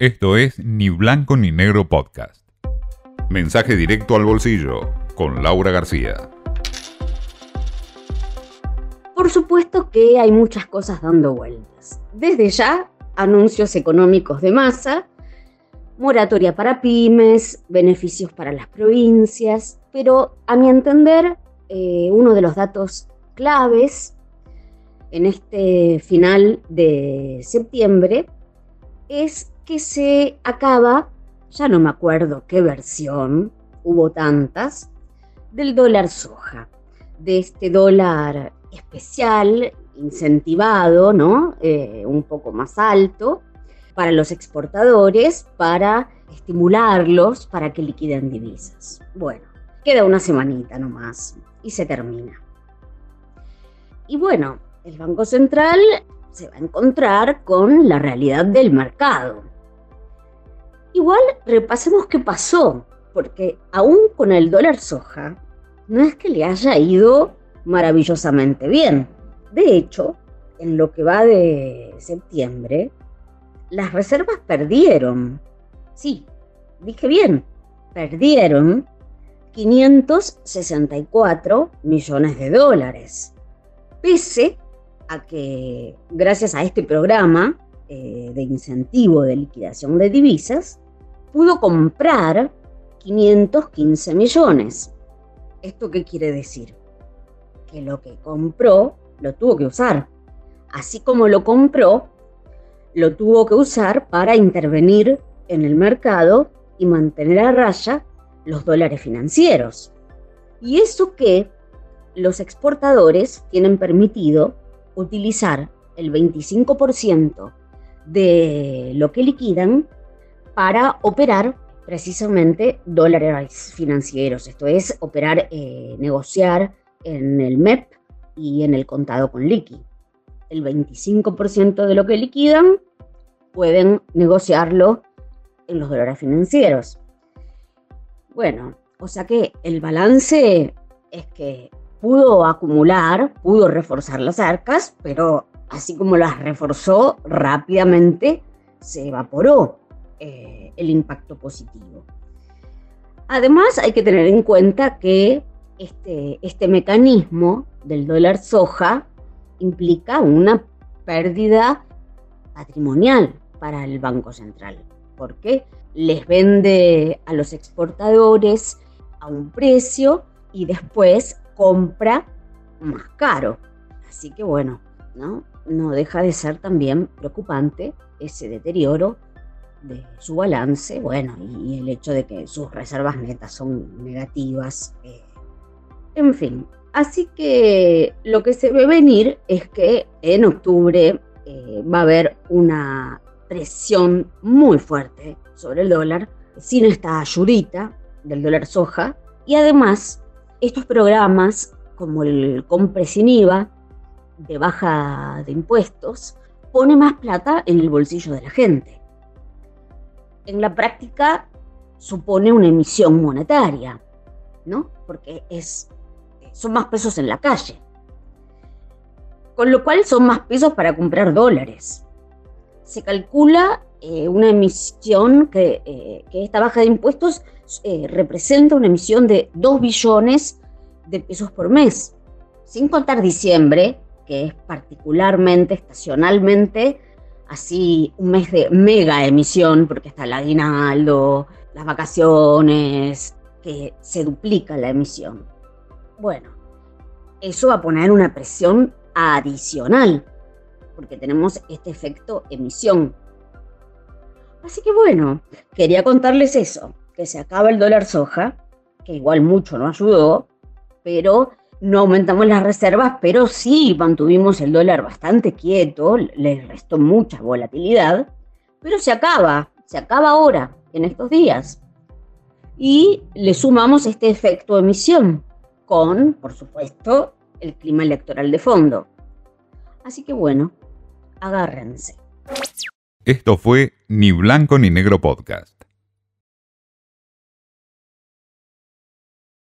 Esto es Ni Blanco ni Negro Podcast. Mensaje directo al bolsillo con Laura García. Por supuesto que hay muchas cosas dando vueltas. Desde ya, anuncios económicos de masa, moratoria para pymes, beneficios para las provincias, pero a mi entender, eh, uno de los datos claves en este final de septiembre es que se acaba, ya no me acuerdo qué versión, hubo tantas, del dólar soja, de este dólar especial, incentivado, ¿no? Eh, un poco más alto para los exportadores, para estimularlos, para que liquiden divisas. Bueno, queda una semanita nomás y se termina. Y bueno, el Banco Central se va a encontrar con la realidad del mercado. Igual repasemos qué pasó, porque aún con el dólar soja, no es que le haya ido maravillosamente bien. De hecho, en lo que va de septiembre, las reservas perdieron. Sí, dije bien, perdieron 564 millones de dólares. Pese a que, gracias a este programa eh, de incentivo de liquidación de divisas, pudo comprar 515 millones. ¿Esto qué quiere decir? Que lo que compró lo tuvo que usar. Así como lo compró, lo tuvo que usar para intervenir en el mercado y mantener a raya los dólares financieros. Y eso que los exportadores tienen permitido utilizar el 25% de lo que liquidan para operar precisamente dólares financieros, esto es, operar, eh, negociar en el MEP y en el contado con liqui. El 25% de lo que liquidan pueden negociarlo en los dólares financieros. Bueno, o sea que el balance es que pudo acumular, pudo reforzar las arcas, pero así como las reforzó rápidamente, se evaporó. Eh, el impacto positivo. Además, hay que tener en cuenta que este, este mecanismo del dólar soja implica una pérdida patrimonial para el Banco Central, porque les vende a los exportadores a un precio y después compra más caro. Así que bueno, ¿no? no deja de ser también preocupante ese deterioro de su balance, bueno, y, el hecho de que sus reservas netas son negativas. Eh, en fin, así que lo que se ve venir es que en octubre eh, va a haber una presión muy fuerte sobre el dólar, sin esta ayudita del dólar soja, y además estos programas como el compre sin IVA, de baja de impuestos, pone más plata en el bolsillo de la gente en la práctica supone una emisión monetaria, ¿no? Porque es, son más pesos en la calle. Con lo cual son más pesos para comprar dólares. Se calcula eh, una emisión que, eh, que, esta baja de impuestos eh, representa una emisión de 2 billones de pesos por mes, sin contar diciembre, que es particularmente, estacionalmente, así un mes de mega emisión, porque está el aguinaldo, las vacaciones, que se duplica la emisión. Bueno, eso va a poner una presión adicional, porque tenemos este efecto emisión. Así que bueno, quería contarles eso, que se acaba el dólar soja, que igual mucho no ayudó, pero no aumentamos las reservas, pero sí mantuvimos el dólar bastante quieto, le restó mucha volatilidad, pero se acaba, se acaba ahora, en estos días. Y le sumamos este efecto de emisión con, por supuesto, el clima electoral de fondo. Así que bueno, agárrense. Esto fue Ni Blanco ni Negro Podcast.